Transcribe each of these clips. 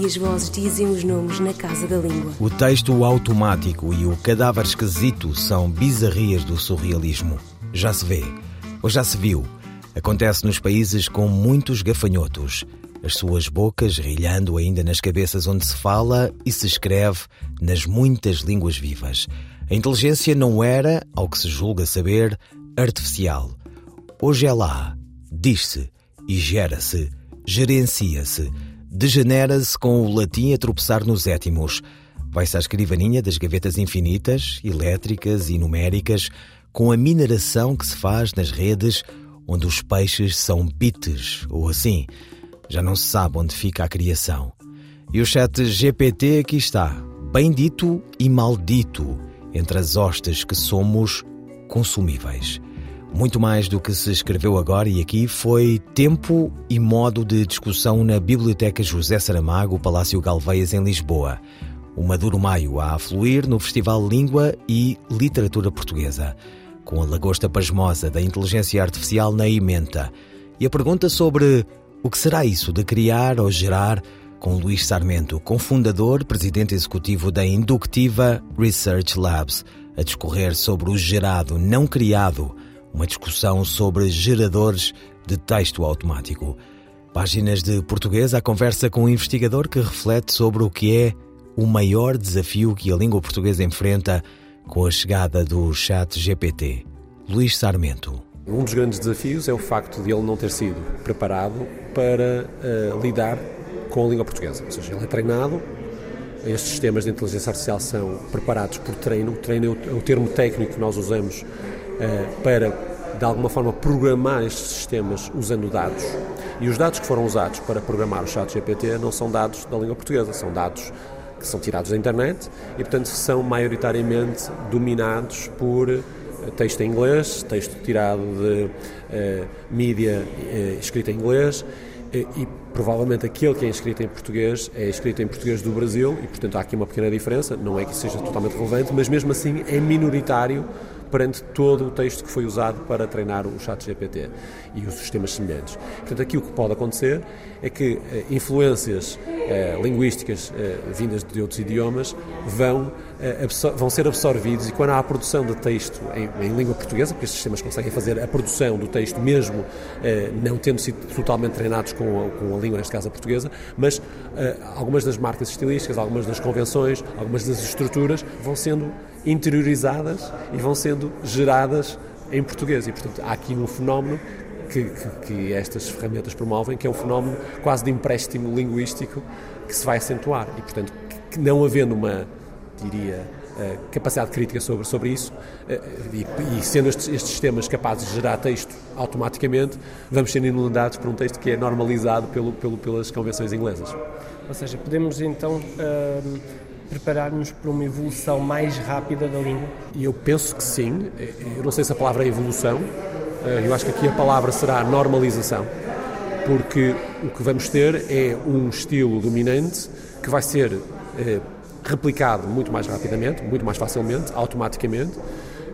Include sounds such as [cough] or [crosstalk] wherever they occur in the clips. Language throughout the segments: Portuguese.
e as vozes dizem os nomes na casa da língua. O texto automático e o cadáver esquisito são bizarrias do surrealismo. Já se vê, ou já se viu. Acontece nos países com muitos gafanhotos. As suas bocas rilhando ainda nas cabeças onde se fala e se escreve nas muitas línguas vivas. A inteligência não era, ao que se julga saber, artificial. Hoje é lá, diz-se e gera-se, gerencia-se, degenera-se com o latim a tropeçar nos étimos. Vai-se à escrivaninha das gavetas infinitas, elétricas e numéricas, com a mineração que se faz nas redes, onde os peixes são bits, ou assim. Já não se sabe onde fica a criação. E o chat GPT aqui está, bendito e maldito, entre as hostes que somos consumíveis. Muito mais do que se escreveu agora e aqui foi tempo e modo de discussão na Biblioteca José Saramago, Palácio Galveias, em Lisboa. O Maduro Maio a afluir no Festival Língua e Literatura Portuguesa, com a lagosta pasmosa da inteligência artificial na ementa. E a pergunta sobre o que será isso de criar ou gerar, com Luís Sarmento, cofundador, presidente executivo da Inductiva Research Labs, a discorrer sobre o gerado não criado uma discussão sobre geradores de texto automático. Páginas de português à conversa com um investigador que reflete sobre o que é o maior desafio que a língua portuguesa enfrenta com a chegada do chat GPT. Luís Sarmento. Um dos grandes desafios é o facto de ele não ter sido preparado para uh, lidar com a língua portuguesa. Ou seja, ele é treinado, estes sistemas de inteligência artificial são preparados por treino. O treino é o, é termo técnico que nós usamos para, de alguma forma, programar estes sistemas usando dados. E os dados que foram usados para programar o chat GPT não são dados da língua portuguesa, são dados que são tirados da internet e, portanto, são maioritariamente dominados por eh, texto em inglês, texto tirado de uh, mídia escrita em inglês e, provavelmente aquele que é escrito em português é escrito em português do Brasil e, portanto, há aqui uma pequena diferença. Não é que seja totalmente relevante, mas mesmo assim é minoritário perante todo o texto que foi usado para treinar o chat GPT e os sistemas semelhantes. Portanto, aqui o que pode acontecer é que eh, influências eh, linguísticas eh, vindas de outros idiomas vão, eh, vão ser absorvidos e quando há a produção de texto em, em, língua portuguesa, porque estes sistemas conseguem fazer a produção do texto mesmo eh, não tendo sido totalmente treinados com a, com a língua, neste caso a portuguesa, mas eh, algumas das marcas estilísticas, algumas das convenções, algumas das estruturas vão sendo interiorizadas e vão sendo geradas em português. E, portanto, há aqui um fenómeno que, que, que, estas ferramentas promovem, que é um fenómeno quase de empréstimo linguístico que se vai acentuar. E, portanto, que não havendo uma, diria, uh, capacidade crítica sobre, sobre isso, uh, e, e, sendo estes, estes, sistemas capazes de gerar texto automaticamente, vamos ser inundados por um texto que é normalizado pelo, pelo, pelas convenções inglesas. Ou seja, podemos então. Uh preparar-nos para uma evolução mais rápida da língua? Eu penso que sim. Eu não sei se a palavra é evolução. Eh, eu acho que aqui a palavra será normalização, porque o que vamos ter é um estilo dominante que vai ser eh, replicado muito mais rapidamente, muito mais facilmente, automaticamente,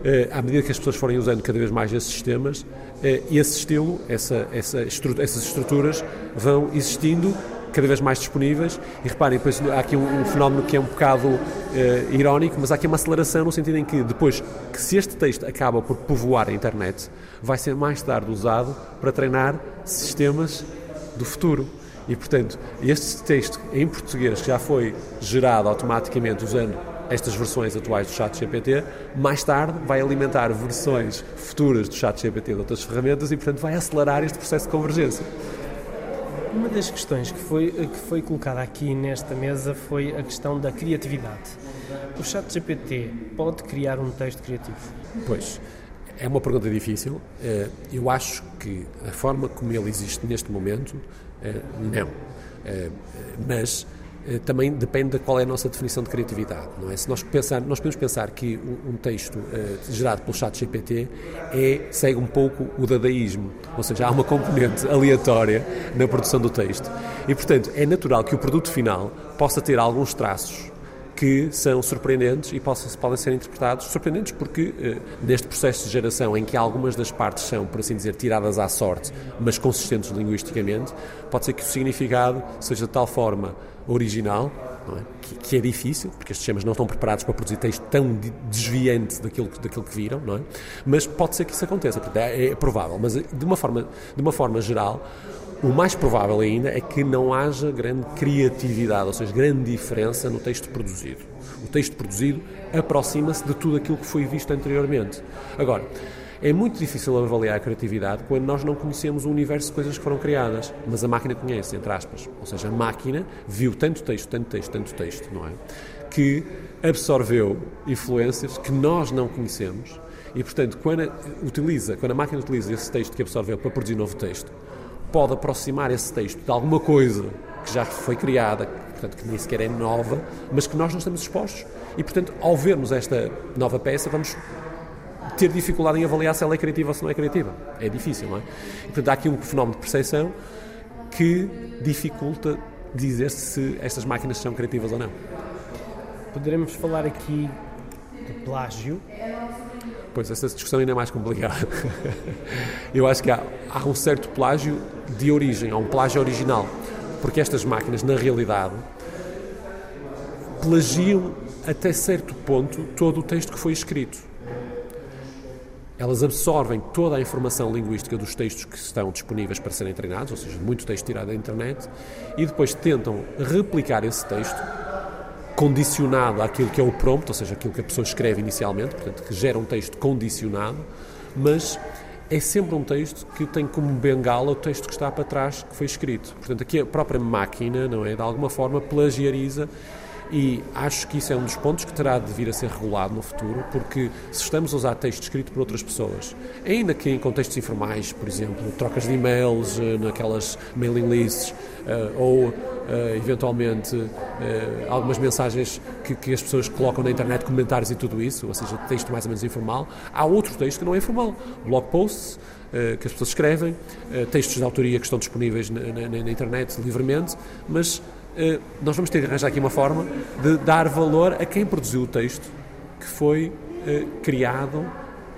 eh, à medida que as pessoas forem usando cada vez mais esses sistemas, esse estilo, essa, essa essas estruturas vão existindo cada vez mais disponíveis. E reparem, depois há aqui um, um fenómeno que é um bocado uh, irónico, mas há aqui uma aceleração no sentido em que depois que se este texto acaba por povoar a internet, vai ser mais tarde usado para treinar sistemas do futuro. E, portanto, este texto em português que já foi gerado automaticamente usando estas versões atuais do chat GPT, mais tarde vai alimentar versões futuras do chat GPT de outras ferramentas e, portanto, vai acelerar este processo de convergência. Uma das questões que foi, que foi colocada aqui nesta mesa foi a questão da criatividade. O chat GPT pode criar um texto criativo? Pois, é uma pergunta difícil. Eh, eu acho que a forma como ele existe neste momento, eh, não. Eh, mas também depende de qual é a nossa definição de criatividade, não é? Se nós pensar, nós podemos pensar que um texto uh, gerado pelo chat GPT é, segue um pouco o dadaísmo, ou seja, há uma componente [laughs] aleatória na produção do texto. E, portanto, é natural que o produto final possa ter alguns traços que são surpreendentes e possam, podem ser interpretados surpreendentes porque eh, neste processo de geração em que algumas das partes são, por assim dizer, tiradas à sorte, mas consistentes linguisticamente, pode ser que o significado seja de tal forma original, é? Que, que, é difícil, porque estes sistemas não estão preparados para produzir texto tão desviante daquilo, daquilo que viram, não é? mas pode ser que isso aconteça, é, é provável, mas de uma forma, de uma forma geral, o mais provável ainda é que não haja grande criatividade, ou seja, grande diferença no texto produzido. O texto produzido aproxima-se de tudo aquilo que foi visto anteriormente. Agora, é muito difícil avaliar a criatividade quando nós não conhecemos o universo de coisas que foram criadas, mas a máquina conhece, entre aspas. Ou seja, a máquina viu tanto texto, tanto texto, tanto texto, não é? Que absorveu influências que nós não conhecemos e, portanto, quando utiliza, quando a máquina utiliza esse texto que absorveu para produzir novo texto, pode aproximar esse texto de alguma coisa que já foi criada, portanto, que nem sequer é nova, mas que nós não estamos expostos. E, portanto, ao vermos esta nova peça, vamos ter dificuldade em avaliar se ela é criativa ou se não é criativa. É difícil, não é? E, portanto, há aqui um fenómeno de percepção que dificulta dizer se estas máquinas são criativas ou não. Poderemos falar aqui de plágio Pois, essa discussão ainda é mais complicada. Eu acho que há, há um certo plágio de origem, há um plágio original, porque estas máquinas, na realidade, plagiam até certo ponto todo o texto que foi escrito. Elas absorvem toda a informação linguística dos textos que estão disponíveis para serem treinados, ou seja, muito texto tirado da internet, e depois tentam replicar esse texto condicionado àquilo que é o prompt, ou seja, aquilo que a pessoa escreve inicialmente, portanto, que gera um texto condicionado, mas é sempre um texto que tem como bengala o texto que está para trás que foi escrito. Portanto, aqui a própria máquina, não é, de alguma forma plagiariza e acho que isso é um dos pontos que terá de vir a ser regulado no futuro, porque se estamos a usar texto escrito por outras pessoas, ainda que em contextos informais, por exemplo, trocas de e-mails, eh, naquelas mailing lists, eh, ou eh, eventualmente algumas mensagens que, as pessoas colocam na internet, comentários e tudo isso, ou seja, texto mais ou menos informal, há outro texto que não é informal, blog posts, que as pessoas escrevem, textos de autoria que estão disponíveis na, na, na internet livremente, mas nós vamos ter que arranjar aqui uma forma de dar valor a quem produziu o texto que foi eh, criado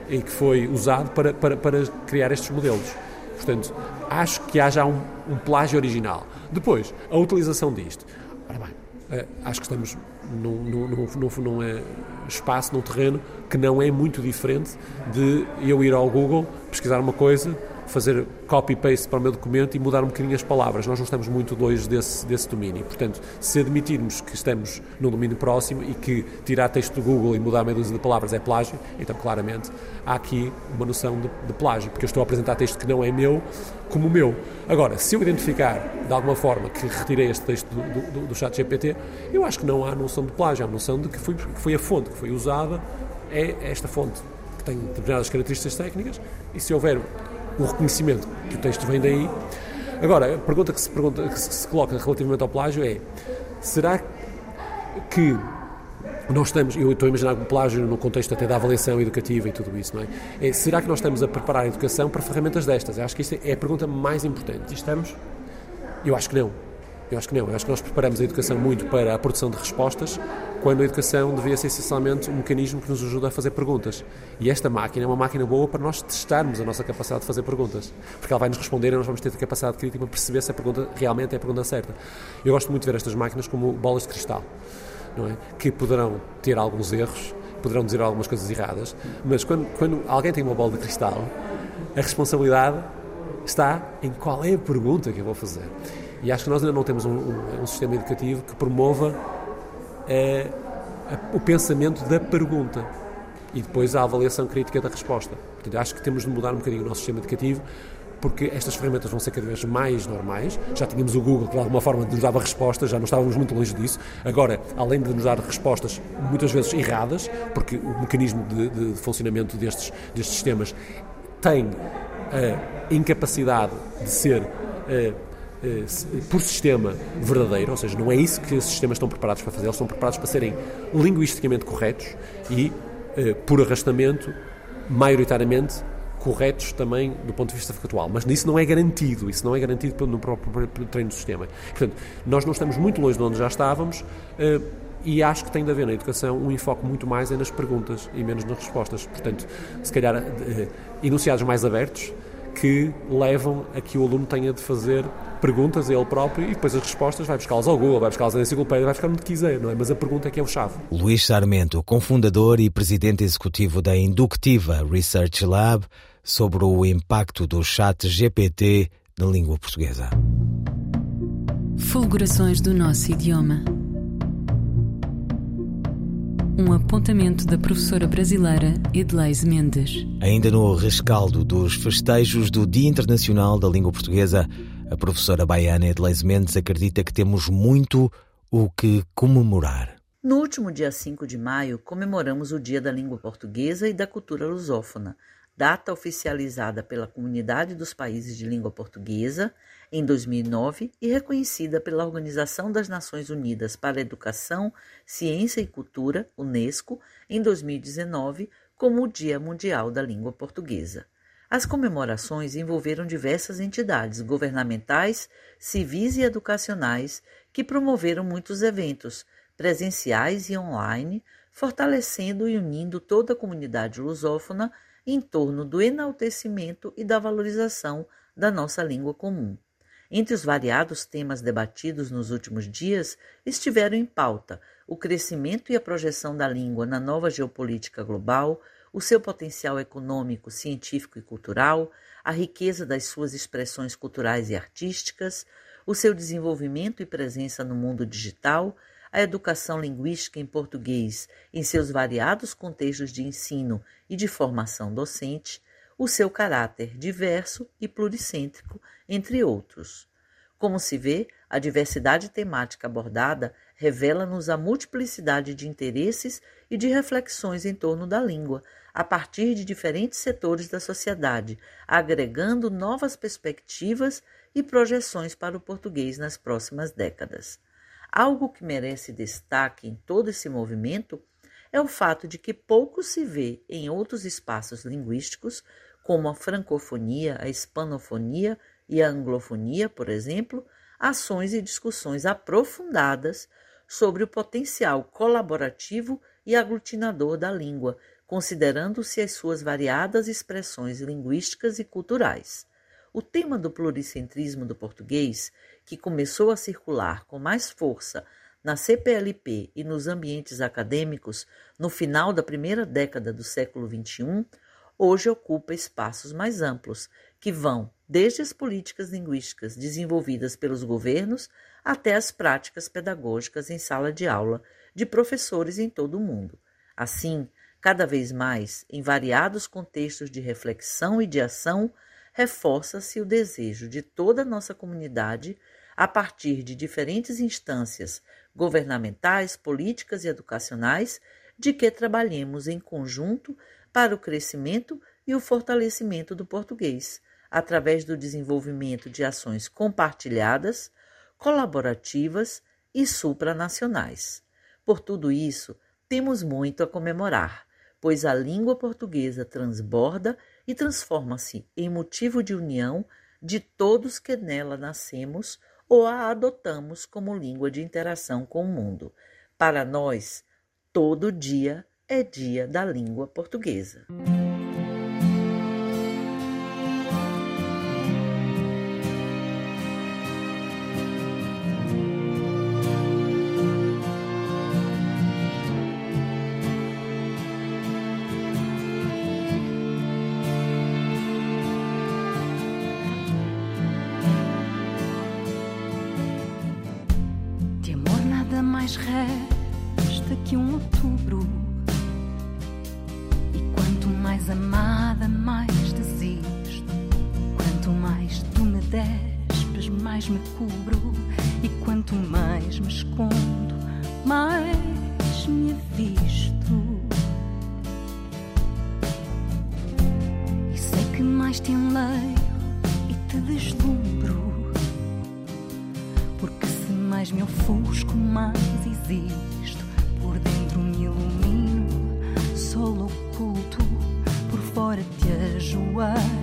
e que foi usado para, para, para criar estes modelos. Portanto, acho que há já um, um plágio original. Depois, a utilização disto. Ora bem, eh, acho que estamos num, num, num, num, espaço, num terreno que não é muito diferente de eu ir ao Google, pesquisar uma coisa, fazer copy-paste para o meu documento e mudar um bocadinho as palavras. Nós não estamos muito longe desse, desse domínio. Portanto, se admitirmos que estamos num domínio próximo e que tirar texto do Google e mudar meia dúzia de palavras é plágio, então claramente há aqui uma noção de, de plágio, porque eu estou a apresentar texto que não é meu como meu. Agora, se eu identificar de alguma forma que retirei este texto do, do, do chat GPT, eu acho que não há noção de plágio, há noção de que foi, que foi a fonte que foi usada, é esta fonte que tem determinadas características técnicas e se houver o reconhecimento que o texto vem daí. Agora, a pergunta que se, pergunta, que se coloca relativamente ao plágio é: será que nós estamos, eu estou a imaginar o plágio no contexto até da avaliação educativa e tudo isso, não é? é será que nós estamos a preparar a educação para ferramentas destas? Eu acho que isso é a pergunta mais importante. Estamos? Eu acho que não. Eu acho que não. Eu acho que nós preparamos a educação muito para a produção de respostas, quando a educação deveria ser essencialmente um mecanismo que nos ajuda a fazer perguntas. E esta máquina é uma máquina boa para nós testarmos a nossa capacidade de fazer perguntas. Porque ela vai nos responder e nós vamos ter a capacidade crítica para perceber se a pergunta realmente é a pergunta certa. Eu gosto muito de ver estas máquinas como bolas de cristal, não é? Que poderão ter alguns erros, poderão dizer algumas coisas erradas, mas quando, quando alguém tem uma bola de cristal, a responsabilidade está em qual é a pergunta que eu vou fazer. E acho que nós ainda não temos um, um, um sistema educativo que promova é, o pensamento da pergunta e depois a avaliação crítica da resposta. Portanto, acho que temos de mudar um bocadinho o nosso sistema educativo porque estas ferramentas vão ser cada vez mais normais. Já tínhamos o Google que de alguma forma nos dava respostas, já não estávamos muito longe disso. Agora, além de nos dar respostas muitas vezes erradas, porque o mecanismo de, de funcionamento destes, destes sistemas tem a incapacidade de ser eh, por sistema verdadeiro, ou seja, não é isso que esses sistemas estão preparados para fazer, eles estão preparados para serem linguisticamente corretos e, eh, por arrastamento, maioritariamente corretos também do ponto de vista factual, mas isso não é garantido, isso não é garantido no próprio treino do sistema. Portanto, nós não estamos muito longe de onde já estávamos eh, e acho que tem de haver na educação um enfoque muito mais nas perguntas e menos nas respostas. Portanto, se calhar enunciados mais abertos, que levam a que o aluno tenha de fazer perguntas a ele próprio e depois as respostas vai buscá-las ao Google, vai buscá-las na enciclopédia, vai buscar onde quiser, não é? Mas a pergunta é que é o chave. Luís Sarmento, cofundador e presidente executivo da Inductiva Research Lab, sobre o impacto do chat GPT na língua portuguesa. Fulgurações do nosso idioma um apontamento da professora brasileira Edleise Mendes. Ainda no rescaldo dos festejos do Dia Internacional da Língua Portuguesa, a professora baiana Edleise Mendes acredita que temos muito o que comemorar. No último dia 5 de maio, comemoramos o Dia da Língua Portuguesa e da Cultura Lusófona, data oficializada pela Comunidade dos Países de Língua Portuguesa em 2009 e reconhecida pela Organização das Nações Unidas para a Educação, Ciência e Cultura, UNESCO, em 2019, como o Dia Mundial da Língua Portuguesa. As comemorações envolveram diversas entidades governamentais, civis e educacionais que promoveram muitos eventos, presenciais e online, fortalecendo e unindo toda a comunidade lusófona em torno do enaltecimento e da valorização da nossa língua comum. Entre os variados temas debatidos nos últimos dias estiveram em pauta o crescimento e a projeção da língua na nova geopolítica global, o seu potencial econômico, científico e cultural, a riqueza das suas expressões culturais e artísticas, o seu desenvolvimento e presença no mundo digital, a educação linguística em português em seus variados contextos de ensino e de formação docente, o seu caráter diverso e pluricêntrico, entre outros. Como se vê, a diversidade temática abordada revela-nos a multiplicidade de interesses e de reflexões em torno da língua, a partir de diferentes setores da sociedade, agregando novas perspectivas e projeções para o português nas próximas décadas. Algo que merece destaque em todo esse movimento é o fato de que pouco se vê em outros espaços linguísticos como a francofonia, a hispanofonia e a anglofonia, por exemplo, ações e discussões aprofundadas sobre o potencial colaborativo e aglutinador da língua, considerando-se as suas variadas expressões linguísticas e culturais. O tema do pluricentrismo do português, que começou a circular com mais força na CPLP e nos ambientes acadêmicos no final da primeira década do século XXI, hoje ocupa espaços mais amplos, que vão desde as políticas linguísticas desenvolvidas pelos governos até as práticas pedagógicas em sala de aula de professores em todo o mundo. Assim, cada vez mais, em variados contextos de reflexão e de ação, reforça-se o desejo de toda a nossa comunidade, a partir de diferentes instâncias governamentais, políticas e educacionais, de que trabalhemos em conjunto para o crescimento e o fortalecimento do português, através do desenvolvimento de ações compartilhadas, colaborativas e supranacionais. Por tudo isso, temos muito a comemorar, pois a língua portuguesa transborda e transforma-se em motivo de união de todos que nela nascemos ou a adotamos como língua de interação com o mundo. Para nós, todo dia é Dia da Língua Portuguesa. Nada mais resta que um outubro mais amada, mais desisto. Quanto mais tu me despes, mais me cubro. E quanto mais me escondo, mais me avisto. E sei que mais te enleio e te deslumbro. Mais me ofusco, mais existo. Por dentro me ilumino, solo oculto, por fora te ajoelho,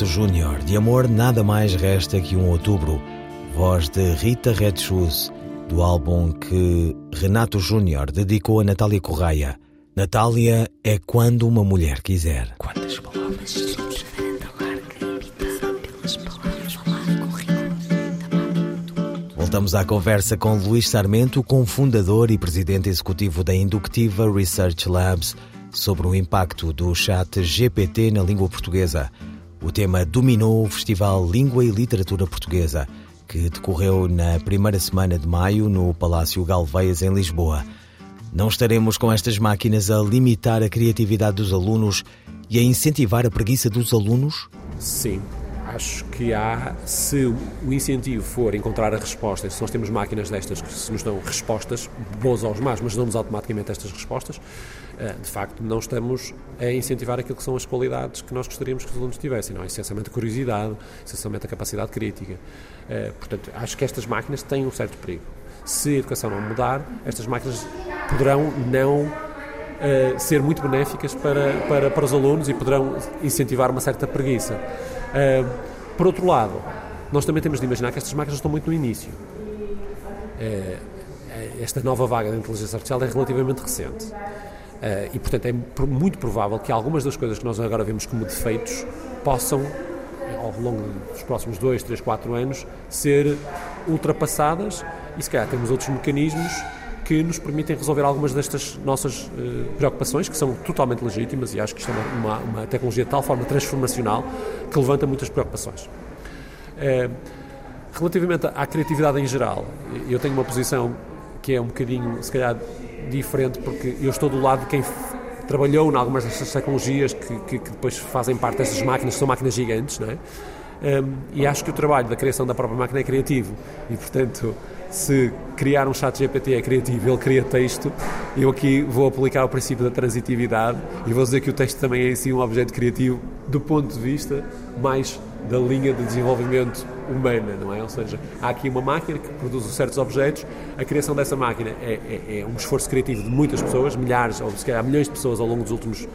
Renato Júnior, de amor nada mais resta que um outubro. Voz de Rita Red Shoes, do álbum que Renato Júnior dedicou a Natália Correia. Natália é quando uma mulher quiser. Quantas palavras? Voltamos à conversa com Luís Sarmento, cofundador e presidente executivo da Inductiva Research Labs, sobre o impacto do chat GPT na língua portuguesa. O tema dominou o Festival Língua e Literatura Portuguesa, que decorreu na primeira semana de maio no Palácio Galveias, em Lisboa. Não estaremos com estas máquinas a limitar a criatividade dos alunos e a incentivar a preguiça dos alunos? Sim, acho que há, se o incentivo for encontrar a resposta, se nós temos máquinas destas que nos dão respostas, boas ou más, mas dão-nos automaticamente estas respostas, de facto não estamos a incentivar aquilo que são as qualidades que nós gostaríamos que os alunos tivessem, não é? Essencialmente a curiosidade, essencialmente a capacidade crítica. Eh, Portanto, acho que estas máquinas têm um certo perigo. Se a educação não mudar, estas máquinas poderão não eh, ser muito benéficas para, para, para os alunos e poderão incentivar uma certa preguiça. Eh, por outro lado, nós também temos de imaginar que estas máquinas estão muito no início. Eh, esta nova vaga da inteligência artificial é relativamente recente. Eh, e, portanto, é muito provável que algumas das coisas que nós agora vemos como defeitos possam, ao longo dos próximos 2, 3, 4 anos, ser ultrapassadas e, se calhar, temos outros mecanismos que nos permitem resolver algumas destas nossas eh, preocupações, que são totalmente legítimas e acho que isto é uma, uma, tecnologia de tal forma transformacional que levanta muitas preocupações. Eh, relativamente à criatividade em geral, eu tenho uma posição que é um bocadinho, se calhar, diferente, porque eu estou do lado de quem trabalhou em algumas destas tecnologias que, que- que depois fazem parte destas máquinas, que são máquinas gigantes, não é? Um, e acho que o trabalho da criação da própria máquina é criativo e, portanto, se criar um chat GPT é criativo, ele cria texto, eu aqui vou aplicar o princípio da transitividade e vou dizer que o texto também é em si um objeto criativo do ponto de vista mais da linha de desenvolvimento humana, não é? Ou seja, há aqui uma máquina que produz certos objetos, a criação dessa máquina é, é- é um esforço criativo de muitas pessoas, milhares ou se calhar milhões de pessoas ao longo dos últimos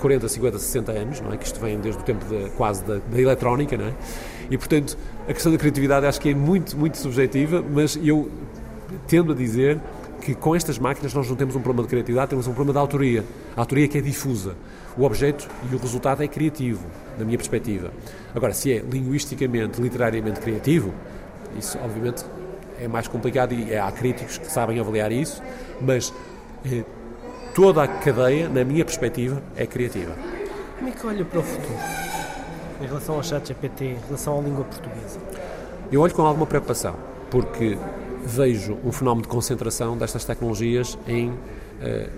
40, 50, 60 anos, não é? Que isto vem desde o tempo de, quase da, da eletrónica, não é? E, portanto, a questão da criatividade acho que é muito, muito subjetiva, mas eu tendo a dizer que com estas máquinas nós não temos um problema de criatividade, temos um problema de autoria. A autoria que é difusa. O objeto e o resultado é criativo, na minha perspectiva. Agora, se é linguisticamente, literariamente criativo, isso obviamente é mais complicado e há críticos que sabem avaliar isso, mas eh, toda a cadeia, na minha perspectiva, é criativa. Como é que olha para o futuro? Em relação ao chat GPT, em relação à língua portuguesa? Eu olho com alguma preocupação, porque vejo um fenómeno de concentração destas tecnologias em eh,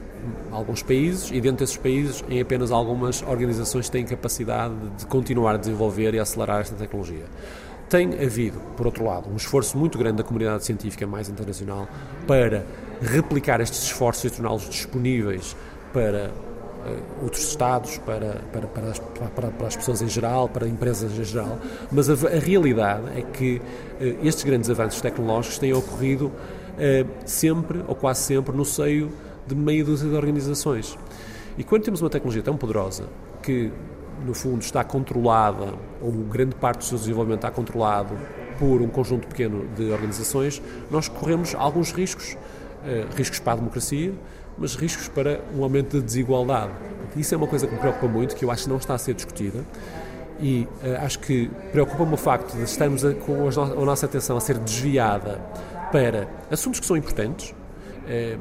alguns países e dentro desses países em apenas algumas organizações que têm capacidade de continuar a desenvolver e acelerar esta tecnologia. Tem havido, por outro lado, um esforço muito grande da comunidade científica mais internacional para replicar estes esforços e torná-los disponíveis para outros Estados, para, para, para, as, para, para, as, pessoas em geral, para empresas em geral, mas a, a realidade é que uh, estes grandes avanços tecnológicos têm ocorrido uh, sempre, ou quase sempre, no seio de meia dúzia de organizações. E quando temos uma tecnologia tão poderosa que, no fundo, está controlada, ou grande parte do seu desenvolvimento está controlado por um conjunto pequeno de organizações, nós corremos alguns riscos. riscos para a democracia, mas riscos para um aumento da desigualdade. Isso é uma coisa que me preocupa muito, que eu acho que não está a ser discutida. E uh, acho que preocupa-me o facto de estarmos a, com a, a, nossa atenção a ser desviada para assuntos que são importantes, uh,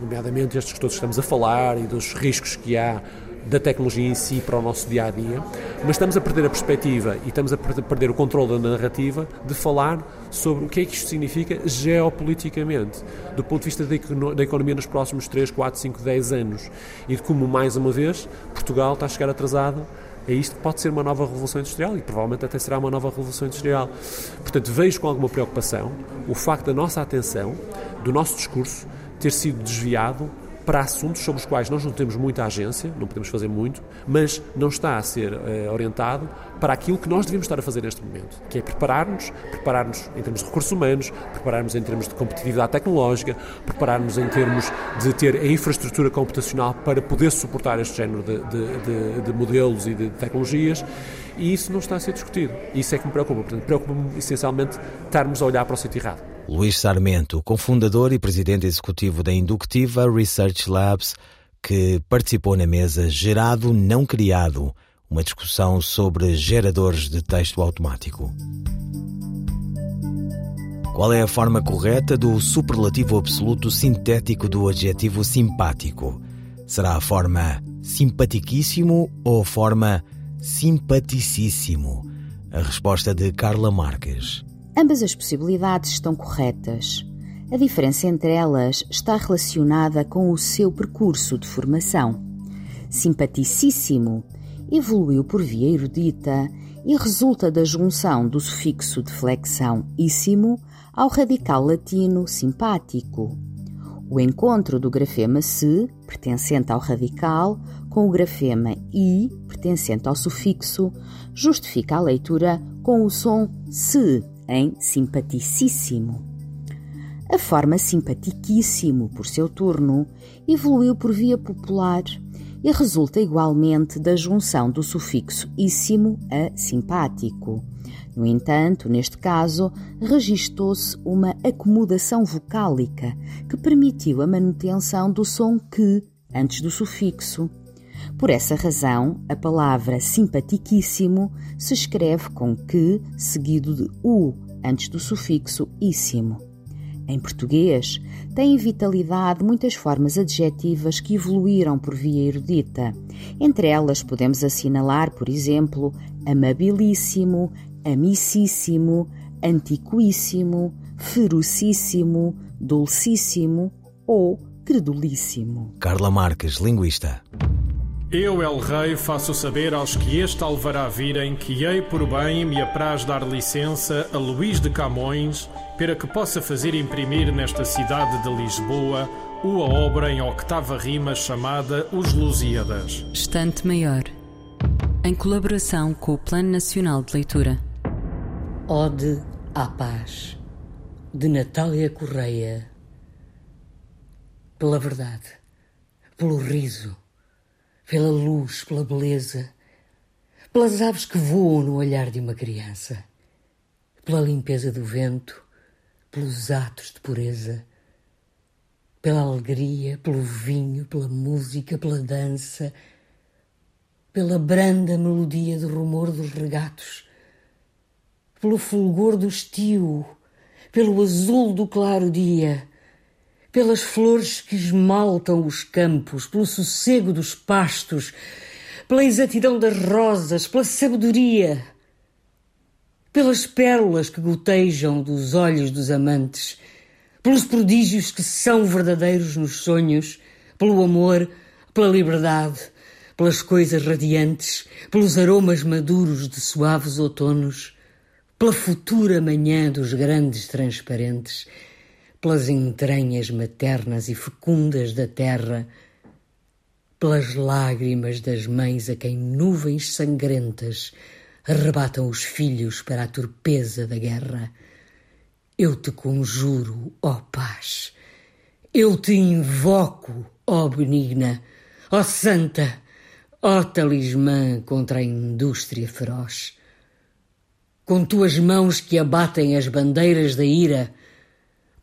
nomeadamente estes que todos estamos a falar e dos riscos que há da tecnologia em si para o nosso dia a dia, mas estamos a perder a perspectiva e estamos a perder o controle da narrativa de falar sobre o que é que isto significa geopoliticamente, do ponto de vista da economia nos próximos 3, 4, 5, 10 anos e de como, mais uma vez, Portugal está a chegar atrasado é isto que pode ser uma nova revolução industrial e provavelmente até será uma nova revolução industrial. Portanto, vejo com alguma preocupação o facto da nossa atenção, do nosso discurso, ter sido desviado para assuntos sobre os quais nós não temos muita agência, não podemos fazer muito, mas não está a ser uh, orientado para aquilo que nós devemos estar a fazer neste momento, que é preparar-nos, preparar-nos em termos de recursos humanos, preparar-nos em termos de competitividade tecnológica, preparar-nos em termos de ter a infraestrutura computacional para poder suportar este género de, de, de, de modelos e de tecnologias, e isso não está a ser discutido. Isso é que me preocupa. Portanto, preocupa-me essencialmente estarmos a olhar para o sítio errado. Luís Sarmento, cofundador e presidente executivo da Inductiva Research Labs, que participou na mesa Gerado Não Criado, uma discussão sobre geradores de texto automático. Qual é a forma correta do superlativo absoluto sintético do adjetivo simpático? Será a forma simpatiquíssimo ou a forma simpaticíssimo? A resposta de Carla Marques. Ambas as possibilidades estão corretas. A diferença entre elas está relacionada com o seu percurso de formação. Simpaticíssimo evoluiu por via erudita e resulta da junção do sufixo de flexão íssimo ao radical latino simpático. O encontro do grafema se, pertencente ao radical, com o grafema i, pertencente ao sufixo, justifica a leitura com o som se em simpaticíssimo. A forma simpatiquíssimo, por seu turno, evoluiu por via popular e resulta igualmente da junção do sufixo íssimo a simpático. No entanto, neste caso, registou-se uma acomodação vocálica que permitiu a manutenção do som que antes do sufixo. Por essa razão, a palavra simpatiquíssimo se escreve com que seguido de u antes do sufixo íssimo. Em português, têm vitalidade muitas formas adjetivas que evoluíram por via erudita. Entre elas podemos assinalar, por exemplo, amabilíssimo, amicíssimo, antiquíssimo, ferocíssimo, dulcíssimo ou credulíssimo. Carla Marques, linguista. Eu, El Rei, faço saber aos que este alvará virem que hei por bem me apraz dar licença a Luís de Camões para que possa fazer imprimir nesta cidade de Lisboa uma obra em octava rima chamada Os Lusíadas. Estante Maior, em colaboração com o Plano Nacional de Leitura. Ode à Paz, de Natália Correia. Pela verdade, pelo riso pela luz, pela beleza, pelas aves que voam no olhar de uma criança, pela limpeza do vento, pelos atos de pureza, pela alegria, pelo vinho, pela música, pela dança, pela branda melodia do rumor dos regatos, pelo fulgor do estio, pelo azul do claro dia pelas flores que esmaltam os campos, pelo sossego dos pastos, pela exatidão das rosas, pela sabedoria, pelas pérolas que gotejam dos olhos dos amantes, pelos prodígios que são verdadeiros nos sonhos, pelo amor, pela liberdade, pelas coisas radiantes, pelos aromas maduros de suaves outonos, pela futura manhã dos grandes transparentes, pelas entranhas maternas e fecundas da terra, pelas lágrimas das mães a quem nuvens sangrentas arrebatam os filhos para a torpeza da guerra. Eu te conjuro, ó paz, eu te invoco, ó benigna, ó santa, ó talismã contra a indústria feroz. Com tuas mãos que abatem as bandeiras da ira,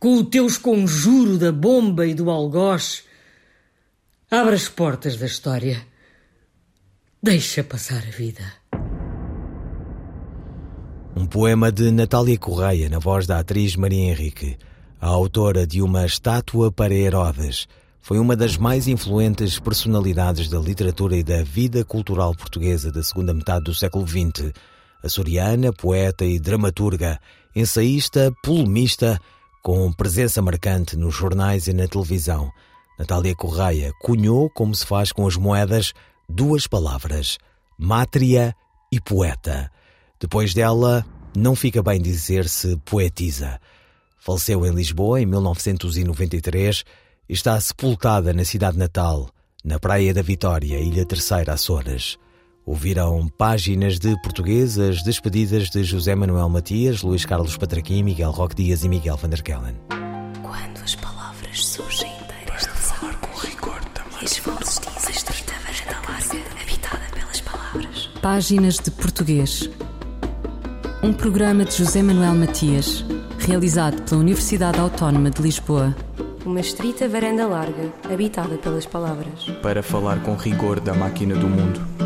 com o teu conjuro da bomba e do algoz, abre as portas da história, deixa passar a vida. Um poema de Natália Correia, na voz da atriz Maria Henrique, a autora de uma estátua para Herodes. Foi uma das mais influentes personalidades da literatura e da vida cultural portuguesa da segunda metade do século XX. Açoriana, poeta e dramaturga, ensaísta, polemista, com presença marcante nos jornais e na televisão. Natália Correia cunhou, como se faz com as moedas, duas palavras: mátria e poeta. Depois dela, não fica bem dizer-se poetisa. Faleceu em Lisboa em 1993 e está sepultada na cidade natal, na Praia da Vitória, Ilha Terceira, Açores. Ouviram páginas de portuguesas despedidas de José Manuel Matias, Luís Carlos Patraquim, Miguel Roque Dias e Miguel van der Kellen. Quando as palavras surgem inteiras de falar com rigor também. E dizem estreita varanda larga, habitada pelas palavras. Páginas de Português. Um programa de José Manuel Matias, realizado pela Universidade Autónoma de Lisboa. Uma estrita varanda larga, habitada pelas palavras. Para falar com rigor da máquina do mundo.